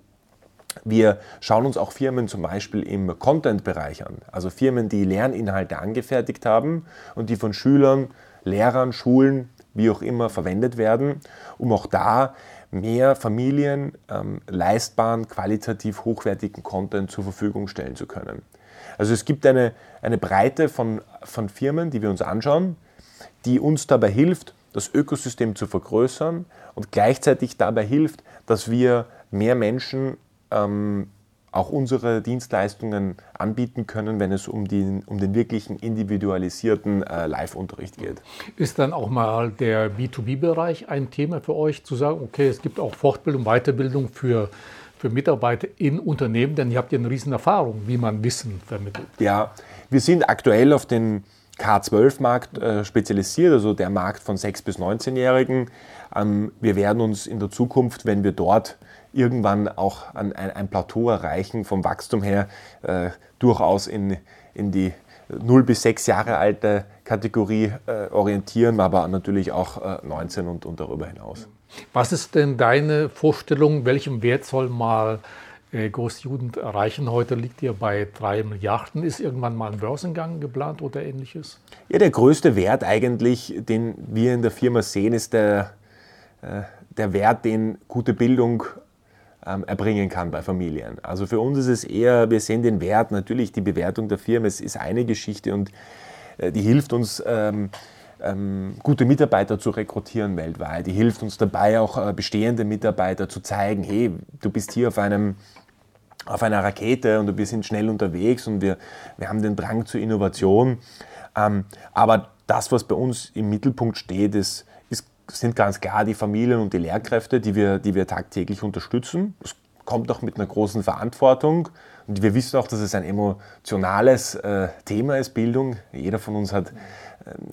Wir schauen uns auch Firmen zum Beispiel im Content-Bereich an, also Firmen, die Lerninhalte angefertigt haben und die von Schülern, Lehrern, Schulen, wie auch immer verwendet werden, um auch da mehr Familien ähm, leistbaren, qualitativ hochwertigen Content zur Verfügung stellen zu können. Also es gibt eine, eine Breite von, von Firmen, die wir uns anschauen, die uns dabei hilft, das Ökosystem zu vergrößern und gleichzeitig dabei hilft, dass wir mehr Menschen ähm, auch unsere Dienstleistungen anbieten können, wenn es um den, um den wirklichen individualisierten äh, Live-Unterricht geht. Ist dann auch mal der B2B-Bereich ein Thema für euch, zu sagen, okay, es gibt auch Fortbildung, Weiterbildung für, für Mitarbeiter in Unternehmen, denn ihr habt ja eine riesen Erfahrung, wie man Wissen vermittelt. Ja, wir sind aktuell auf den K12-Markt äh, spezialisiert, also der Markt von 6- bis 19-Jährigen. Ähm, wir werden uns in der Zukunft, wenn wir dort irgendwann auch an ein, ein Plateau erreichen, vom Wachstum her äh, durchaus in, in die 0 bis 6 Jahre alte Kategorie äh, orientieren, aber natürlich auch äh, 19 und, und darüber hinaus. Was ist denn deine Vorstellung, welchem Wert soll mal äh, Großjugend erreichen? Heute liegt ihr bei 3 Milliarden. Ist irgendwann mal ein Börsengang geplant oder ähnliches? Ja, der größte Wert eigentlich, den wir in der Firma sehen, ist der, äh, der Wert, den gute Bildung ähm, erbringen kann bei Familien. Also für uns ist es eher, wir sehen den Wert, natürlich die Bewertung der Firma, es ist eine Geschichte und äh, die hilft uns, ähm, ähm, gute Mitarbeiter zu rekrutieren weltweit. Die hilft uns dabei, auch äh, bestehende Mitarbeiter zu zeigen, hey, du bist hier auf einem auf einer Rakete und wir sind schnell unterwegs und wir, wir haben den Drang zur Innovation. Ähm, aber das, was bei uns im Mittelpunkt steht, ist, sind ganz klar die Familien und die Lehrkräfte, die wir, die wir tagtäglich unterstützen. Das kommt auch mit einer großen Verantwortung. Und wir wissen auch, dass es ein emotionales äh, Thema ist, Bildung. Jeder von uns hat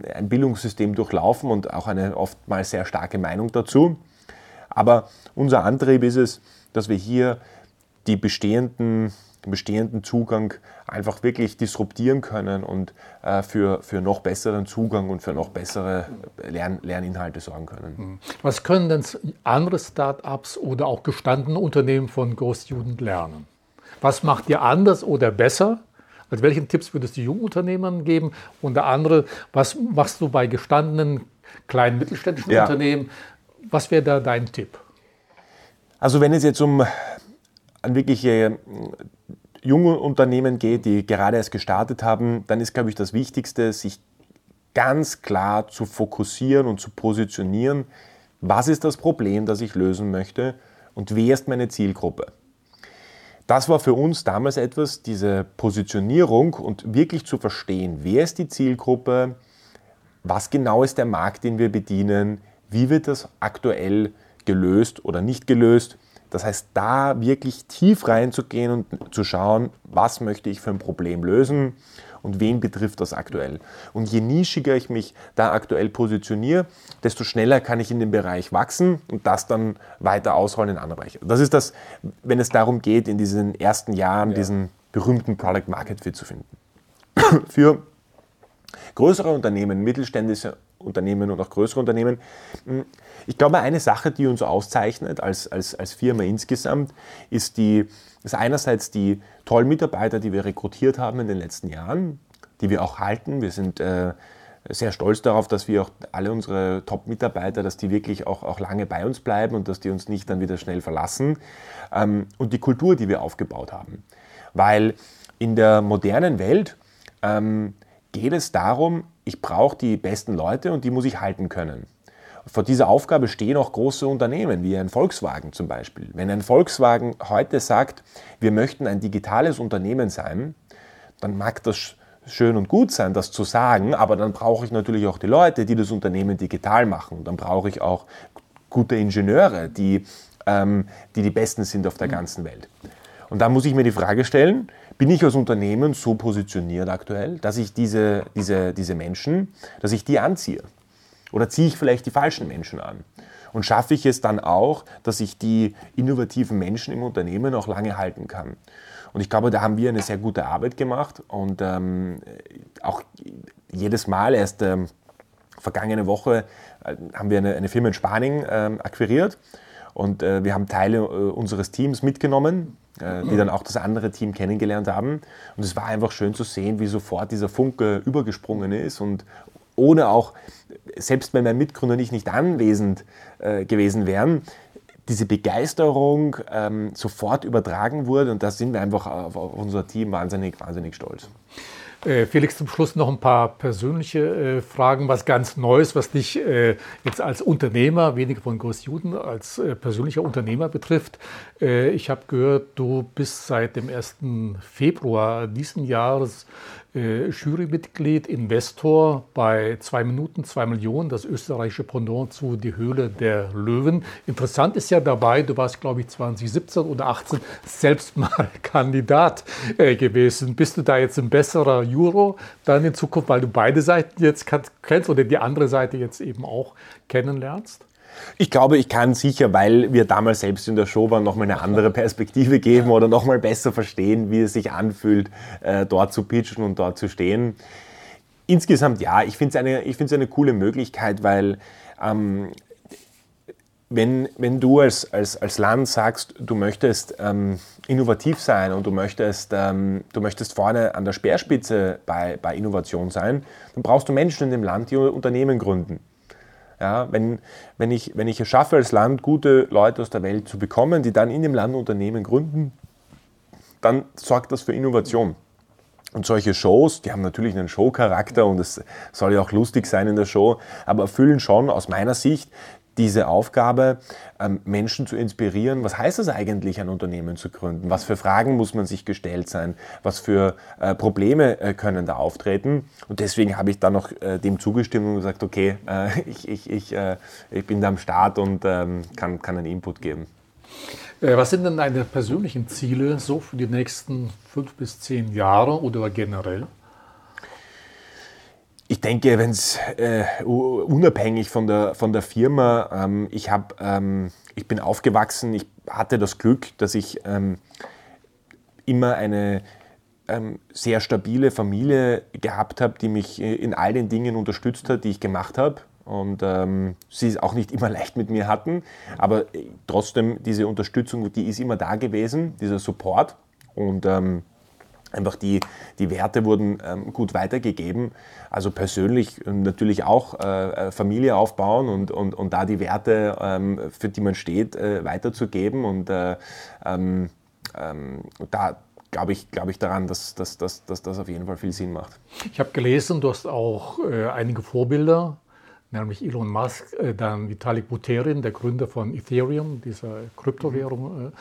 äh, ein Bildungssystem durchlaufen und auch eine oftmals sehr starke Meinung dazu. Aber unser Antrieb ist es, dass wir hier die bestehenden den bestehenden Zugang einfach wirklich disruptieren können und äh, für, für noch besseren Zugang und für noch bessere Lern, Lerninhalte sorgen können. Mhm. Was können denn andere Start-ups oder auch gestandene Unternehmen von Großjugend lernen? Was macht ihr anders oder besser? Also welchen Tipps würdest du Jungunternehmern geben? Und der andere, was machst du bei gestandenen kleinen mittelständischen ja. Unternehmen? Was wäre da dein Tipp? Also wenn es jetzt um an wirkliche junge Unternehmen geht, die gerade erst gestartet haben, dann ist, glaube ich, das Wichtigste, sich ganz klar zu fokussieren und zu positionieren, was ist das Problem, das ich lösen möchte? Und wer ist meine Zielgruppe. Das war für uns damals etwas, diese Positionierung und wirklich zu verstehen, wer ist die Zielgruppe, was genau ist der Markt, den wir bedienen, wie wird das aktuell gelöst oder nicht gelöst das heißt, da wirklich tief reinzugehen und zu schauen, was möchte ich für ein Problem lösen und wen betrifft das aktuell. Und je nischiger ich mich da aktuell positioniere, desto schneller kann ich in dem Bereich wachsen und das dann weiter ausrollen in andere Bereiche. Das ist das, wenn es darum geht, in diesen ersten Jahren ja. diesen berühmten Product Market Fit zu finden. Für größere Unternehmen, mittelständische Unternehmen und auch größere Unternehmen. Hm, ich glaube, eine Sache, die uns auszeichnet als, als, als Firma insgesamt, ist, die, ist einerseits die tollen Mitarbeiter, die wir rekrutiert haben in den letzten Jahren, die wir auch halten. Wir sind äh, sehr stolz darauf, dass wir auch alle unsere Top-Mitarbeiter, dass die wirklich auch, auch lange bei uns bleiben und dass die uns nicht dann wieder schnell verlassen. Ähm, und die Kultur, die wir aufgebaut haben. Weil in der modernen Welt ähm, geht es darum, ich brauche die besten Leute und die muss ich halten können. Vor dieser Aufgabe stehen auch große Unternehmen, wie ein Volkswagen zum Beispiel. Wenn ein Volkswagen heute sagt, wir möchten ein digitales Unternehmen sein, dann mag das schön und gut sein, das zu sagen, aber dann brauche ich natürlich auch die Leute, die das Unternehmen digital machen. Dann brauche ich auch gute Ingenieure, die, ähm, die die Besten sind auf der ganzen Welt. Und da muss ich mir die Frage stellen, bin ich als Unternehmen so positioniert aktuell, dass ich diese, diese, diese Menschen, dass ich die anziehe? Oder ziehe ich vielleicht die falschen Menschen an? Und schaffe ich es dann auch, dass ich die innovativen Menschen im Unternehmen auch lange halten kann? Und ich glaube, da haben wir eine sehr gute Arbeit gemacht und ähm, auch jedes Mal erst ähm, vergangene Woche äh, haben wir eine, eine Firma in Spanien ähm, akquiriert und äh, wir haben Teile äh, unseres Teams mitgenommen die dann auch das andere Team kennengelernt haben. Und es war einfach schön zu sehen, wie sofort dieser Funke übergesprungen ist und ohne auch, selbst wenn mein Mitgründer nicht, nicht anwesend äh, gewesen wären, diese Begeisterung ähm, sofort übertragen wurde und da sind wir einfach auf, auf unser Team wahnsinnig, wahnsinnig stolz. Äh, Felix, zum Schluss noch ein paar persönliche äh, Fragen, was ganz Neues, was dich äh, jetzt als Unternehmer, weniger von Großjuden, als persönlicher Unternehmer betrifft. Ich habe gehört, du bist seit dem 1. Februar diesen Jahres äh, Jurymitglied, Investor bei 2 Minuten, 2 Millionen, das österreichische Pendant zu Die Höhle der Löwen. Interessant ist ja dabei, du warst, glaube ich, 2017 oder 18 selbst mal Kandidat äh, gewesen. Bist du da jetzt ein besserer Juro dann in Zukunft, weil du beide Seiten jetzt kennst oder die andere Seite jetzt eben auch kennenlernst? Ich glaube, ich kann sicher, weil wir damals selbst in der Show waren, nochmal eine andere Perspektive geben oder nochmal besser verstehen, wie es sich anfühlt, äh, dort zu pitchen und dort zu stehen. Insgesamt ja, ich finde es eine, eine coole Möglichkeit, weil ähm, wenn, wenn du als, als, als Land sagst, du möchtest ähm, innovativ sein und du möchtest, ähm, du möchtest vorne an der Speerspitze bei, bei Innovation sein, dann brauchst du Menschen in dem Land, die Unternehmen gründen. Ja, wenn, wenn, ich, wenn ich es schaffe, als Land gute Leute aus der Welt zu bekommen, die dann in dem Land Unternehmen gründen, dann sorgt das für Innovation. Und solche Shows, die haben natürlich einen Showcharakter und es soll ja auch lustig sein in der Show, aber erfüllen schon aus meiner Sicht diese Aufgabe, ähm, Menschen zu inspirieren. Was heißt es eigentlich, ein Unternehmen zu gründen? Was für Fragen muss man sich gestellt sein? Was für äh, Probleme äh, können da auftreten? Und deswegen habe ich dann noch äh, dem zugestimmt und gesagt, okay, ich, ich, ich, ich bin da am Start und ähm, kann, kann einen Input geben. Was sind denn deine persönlichen Ziele so für die nächsten fünf bis zehn Jahre oder generell? Ich denke, wenn es äh, unabhängig von der, von der Firma, ähm, ich, hab, ähm, ich bin aufgewachsen, ich hatte das Glück, dass ich ähm, immer eine ähm, sehr stabile Familie gehabt habe, die mich äh, in all den Dingen unterstützt hat, die ich gemacht habe. Und ähm, sie es auch nicht immer leicht mit mir hatten, aber äh, trotzdem diese Unterstützung, die ist immer da gewesen, dieser Support. Und ähm, einfach die, die Werte wurden ähm, gut weitergegeben. Also persönlich ähm, natürlich auch äh, äh, Familie aufbauen und, und, und da die Werte, ähm, für die man steht, äh, weiterzugeben. Und äh, ähm, ähm, da glaube ich, glaub ich daran, dass, dass, dass, dass das auf jeden Fall viel Sinn macht. Ich habe gelesen, du hast auch äh, einige Vorbilder nämlich Elon Musk, äh, dann Vitalik Buterin, der Gründer von Ethereum, dieser Kryptowährung äh,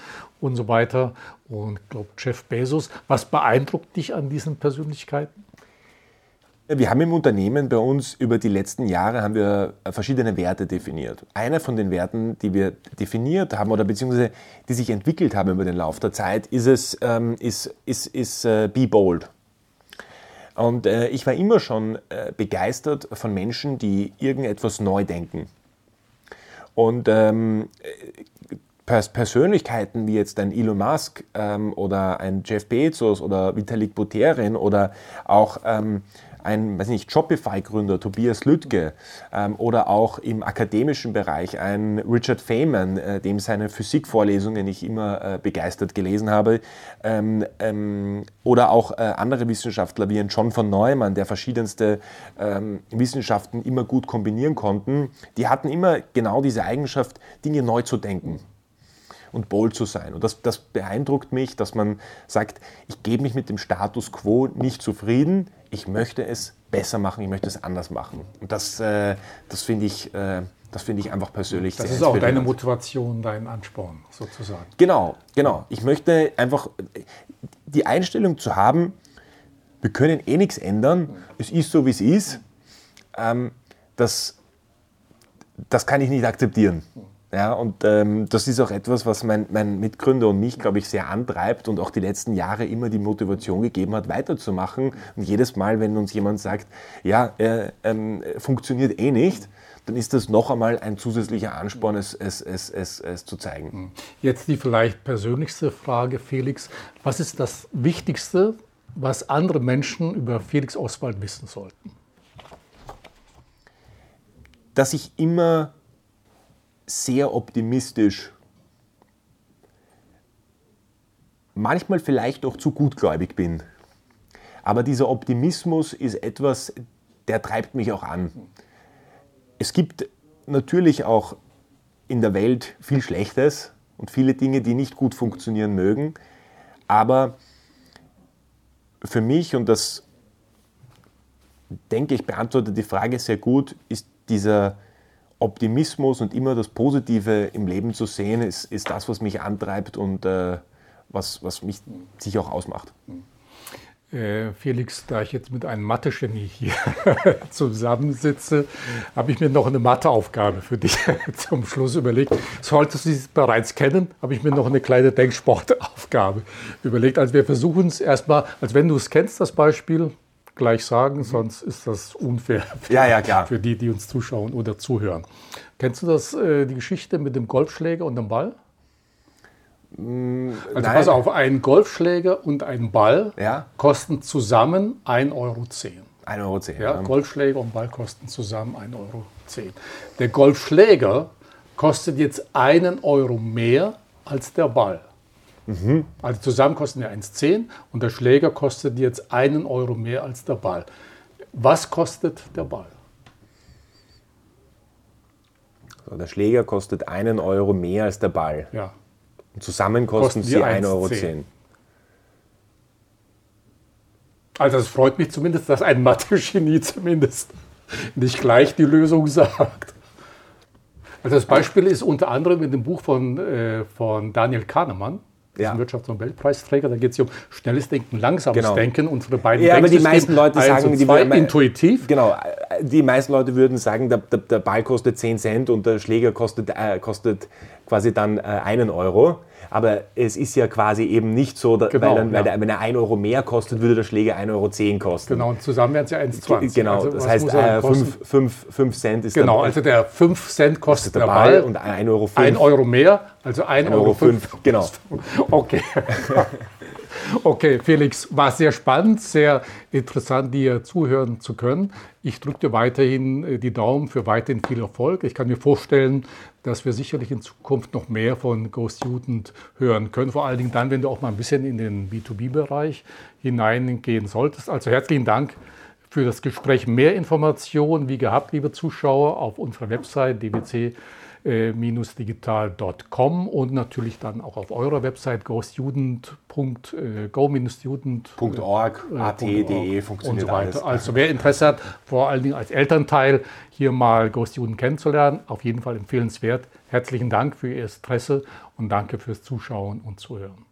und so weiter, und ich glaube Jeff Bezos. Was beeindruckt dich an diesen Persönlichkeiten? Wir haben im Unternehmen bei uns über die letzten Jahre haben wir verschiedene Werte definiert. Einer von den Werten, die wir definiert haben oder beziehungsweise die sich entwickelt haben über den Lauf der Zeit, ist es ähm, ist, ist, ist äh, Be Bold. Und äh, ich war immer schon äh, begeistert von Menschen, die irgendetwas neu denken. Und ähm, Pers Persönlichkeiten wie jetzt ein Elon Musk ähm, oder ein Jeff Bezos oder Vitalik Buterin oder auch ähm, ein weiß nicht, Shopify-Gründer Tobias Lüttke ähm, oder auch im akademischen Bereich ein Richard Feynman, äh, dem seine Physikvorlesungen ich immer äh, begeistert gelesen habe, ähm, ähm, oder auch äh, andere Wissenschaftler wie ein John von Neumann, der verschiedenste ähm, Wissenschaften immer gut kombinieren konnten, die hatten immer genau diese Eigenschaft, Dinge neu zu denken und bold zu sein. Und das, das beeindruckt mich, dass man sagt, ich gebe mich mit dem Status quo nicht zufrieden, ich möchte es besser machen, ich möchte es anders machen. Und das, äh, das finde ich, äh, das ich einfach persönlich das sehr Das ist auch deine Motivation, dein Ansporn sozusagen. Genau, genau. Ich möchte einfach die Einstellung zu haben, wir können eh nichts ändern, es ist so, wie es ist, ähm, das, das kann ich nicht akzeptieren. Ja, und ähm, das ist auch etwas, was mein, mein Mitgründer und mich, glaube ich, sehr antreibt und auch die letzten Jahre immer die Motivation gegeben hat, weiterzumachen. Und jedes Mal, wenn uns jemand sagt, ja, äh, ähm, funktioniert eh nicht, dann ist das noch einmal ein zusätzlicher Ansporn, es, es, es, es, es zu zeigen. Hm. Jetzt die vielleicht persönlichste Frage, Felix. Was ist das Wichtigste, was andere Menschen über Felix Oswald wissen sollten? Dass ich immer sehr optimistisch, manchmal vielleicht auch zu gutgläubig bin. Aber dieser Optimismus ist etwas, der treibt mich auch an. Es gibt natürlich auch in der Welt viel Schlechtes und viele Dinge, die nicht gut funktionieren mögen. Aber für mich, und das denke, ich beantworte die Frage sehr gut, ist dieser Optimismus und immer das Positive im Leben zu sehen, ist, ist das, was mich antreibt und äh, was, was mich sich auch ausmacht. Äh, Felix, da ich jetzt mit einem Mathe-Genie hier zusammensitze, habe ich mir noch eine Matheaufgabe für dich zum Schluss überlegt. Solltest du sie bereits kennen, habe ich mir noch eine kleine Denksportaufgabe überlegt. Also wir versuchen es erstmal, als wenn du es kennst, das Beispiel, gleich sagen, sonst ist das unfair für, ja, ja, für die, die uns zuschauen oder zuhören. Kennst du das, äh, die Geschichte mit dem Golfschläger und dem Ball? Mm, also Nein. pass auf, ein Golfschläger und ein Ball ja? kosten zusammen 1,10 Euro. 1,10 Euro. Ja, Golfschläger und Ball kosten zusammen 1,10 Euro. Der Golfschläger kostet jetzt einen Euro mehr als der Ball. Mhm. Also zusammen kosten die 1,10 und der Schläger kostet jetzt einen Euro mehr als der Ball. Was kostet der Ball? So, der Schläger kostet einen Euro mehr als der Ball. Ja. Und zusammen kosten, kosten sie 1,10 Euro. 10. Also es freut mich zumindest, dass ein Mathe-Genie zumindest nicht gleich die Lösung sagt. Also das Beispiel ist unter anderem in dem Buch von, äh, von Daniel Kahnemann, ja. Wirtschaftsnobelpreisträger. Da geht es hier um schnelles Denken, langsames genau. Denken. Unsere beiden Ja, aber die meisten Leute sagen, die würden, intuitiv. Genau, die meisten Leute würden sagen, der, der, der Ball kostet 10 Cent und der Schläger kostet, äh, kostet quasi dann äh, einen Euro. Aber es ist ja quasi eben nicht so, da, genau, weil, dann, ja. weil der, wenn er 1 Euro mehr kostet, würde der Schläger 1,10 Euro kosten. Genau, und zusammen wären es ja 1,20. Genau, also, das heißt 5 äh, Cent ist Genau, der, also der 5 Cent kostet der Ball, Ball und 1 Euro. 1 Euro mehr, also 1,05 Euro. 5, genau. Okay. Okay, Felix, war sehr spannend, sehr interessant, dir zuhören zu können. Ich drücke dir weiterhin äh, die Daumen für weiterhin viel Erfolg. Ich kann mir vorstellen, dass wir sicherlich in Zukunft noch mehr von Ghost Student hören können. Vor allen Dingen dann, wenn du auch mal ein bisschen in den B2B-Bereich hineingehen solltest. Also herzlichen Dank für das Gespräch. Mehr Informationen, wie gehabt, liebe Zuschauer, auf unserer Website dwc digital.com und natürlich dann auch auf eurer Website go-student.go-student.org, at.de funktioniert und so weiter. Alles. Also wer Interesse hat, vor allen Dingen als Elternteil hier mal Go-Student kennenzulernen, auf jeden Fall empfehlenswert. Herzlichen Dank für Ihr Interesse und danke fürs Zuschauen und Zuhören.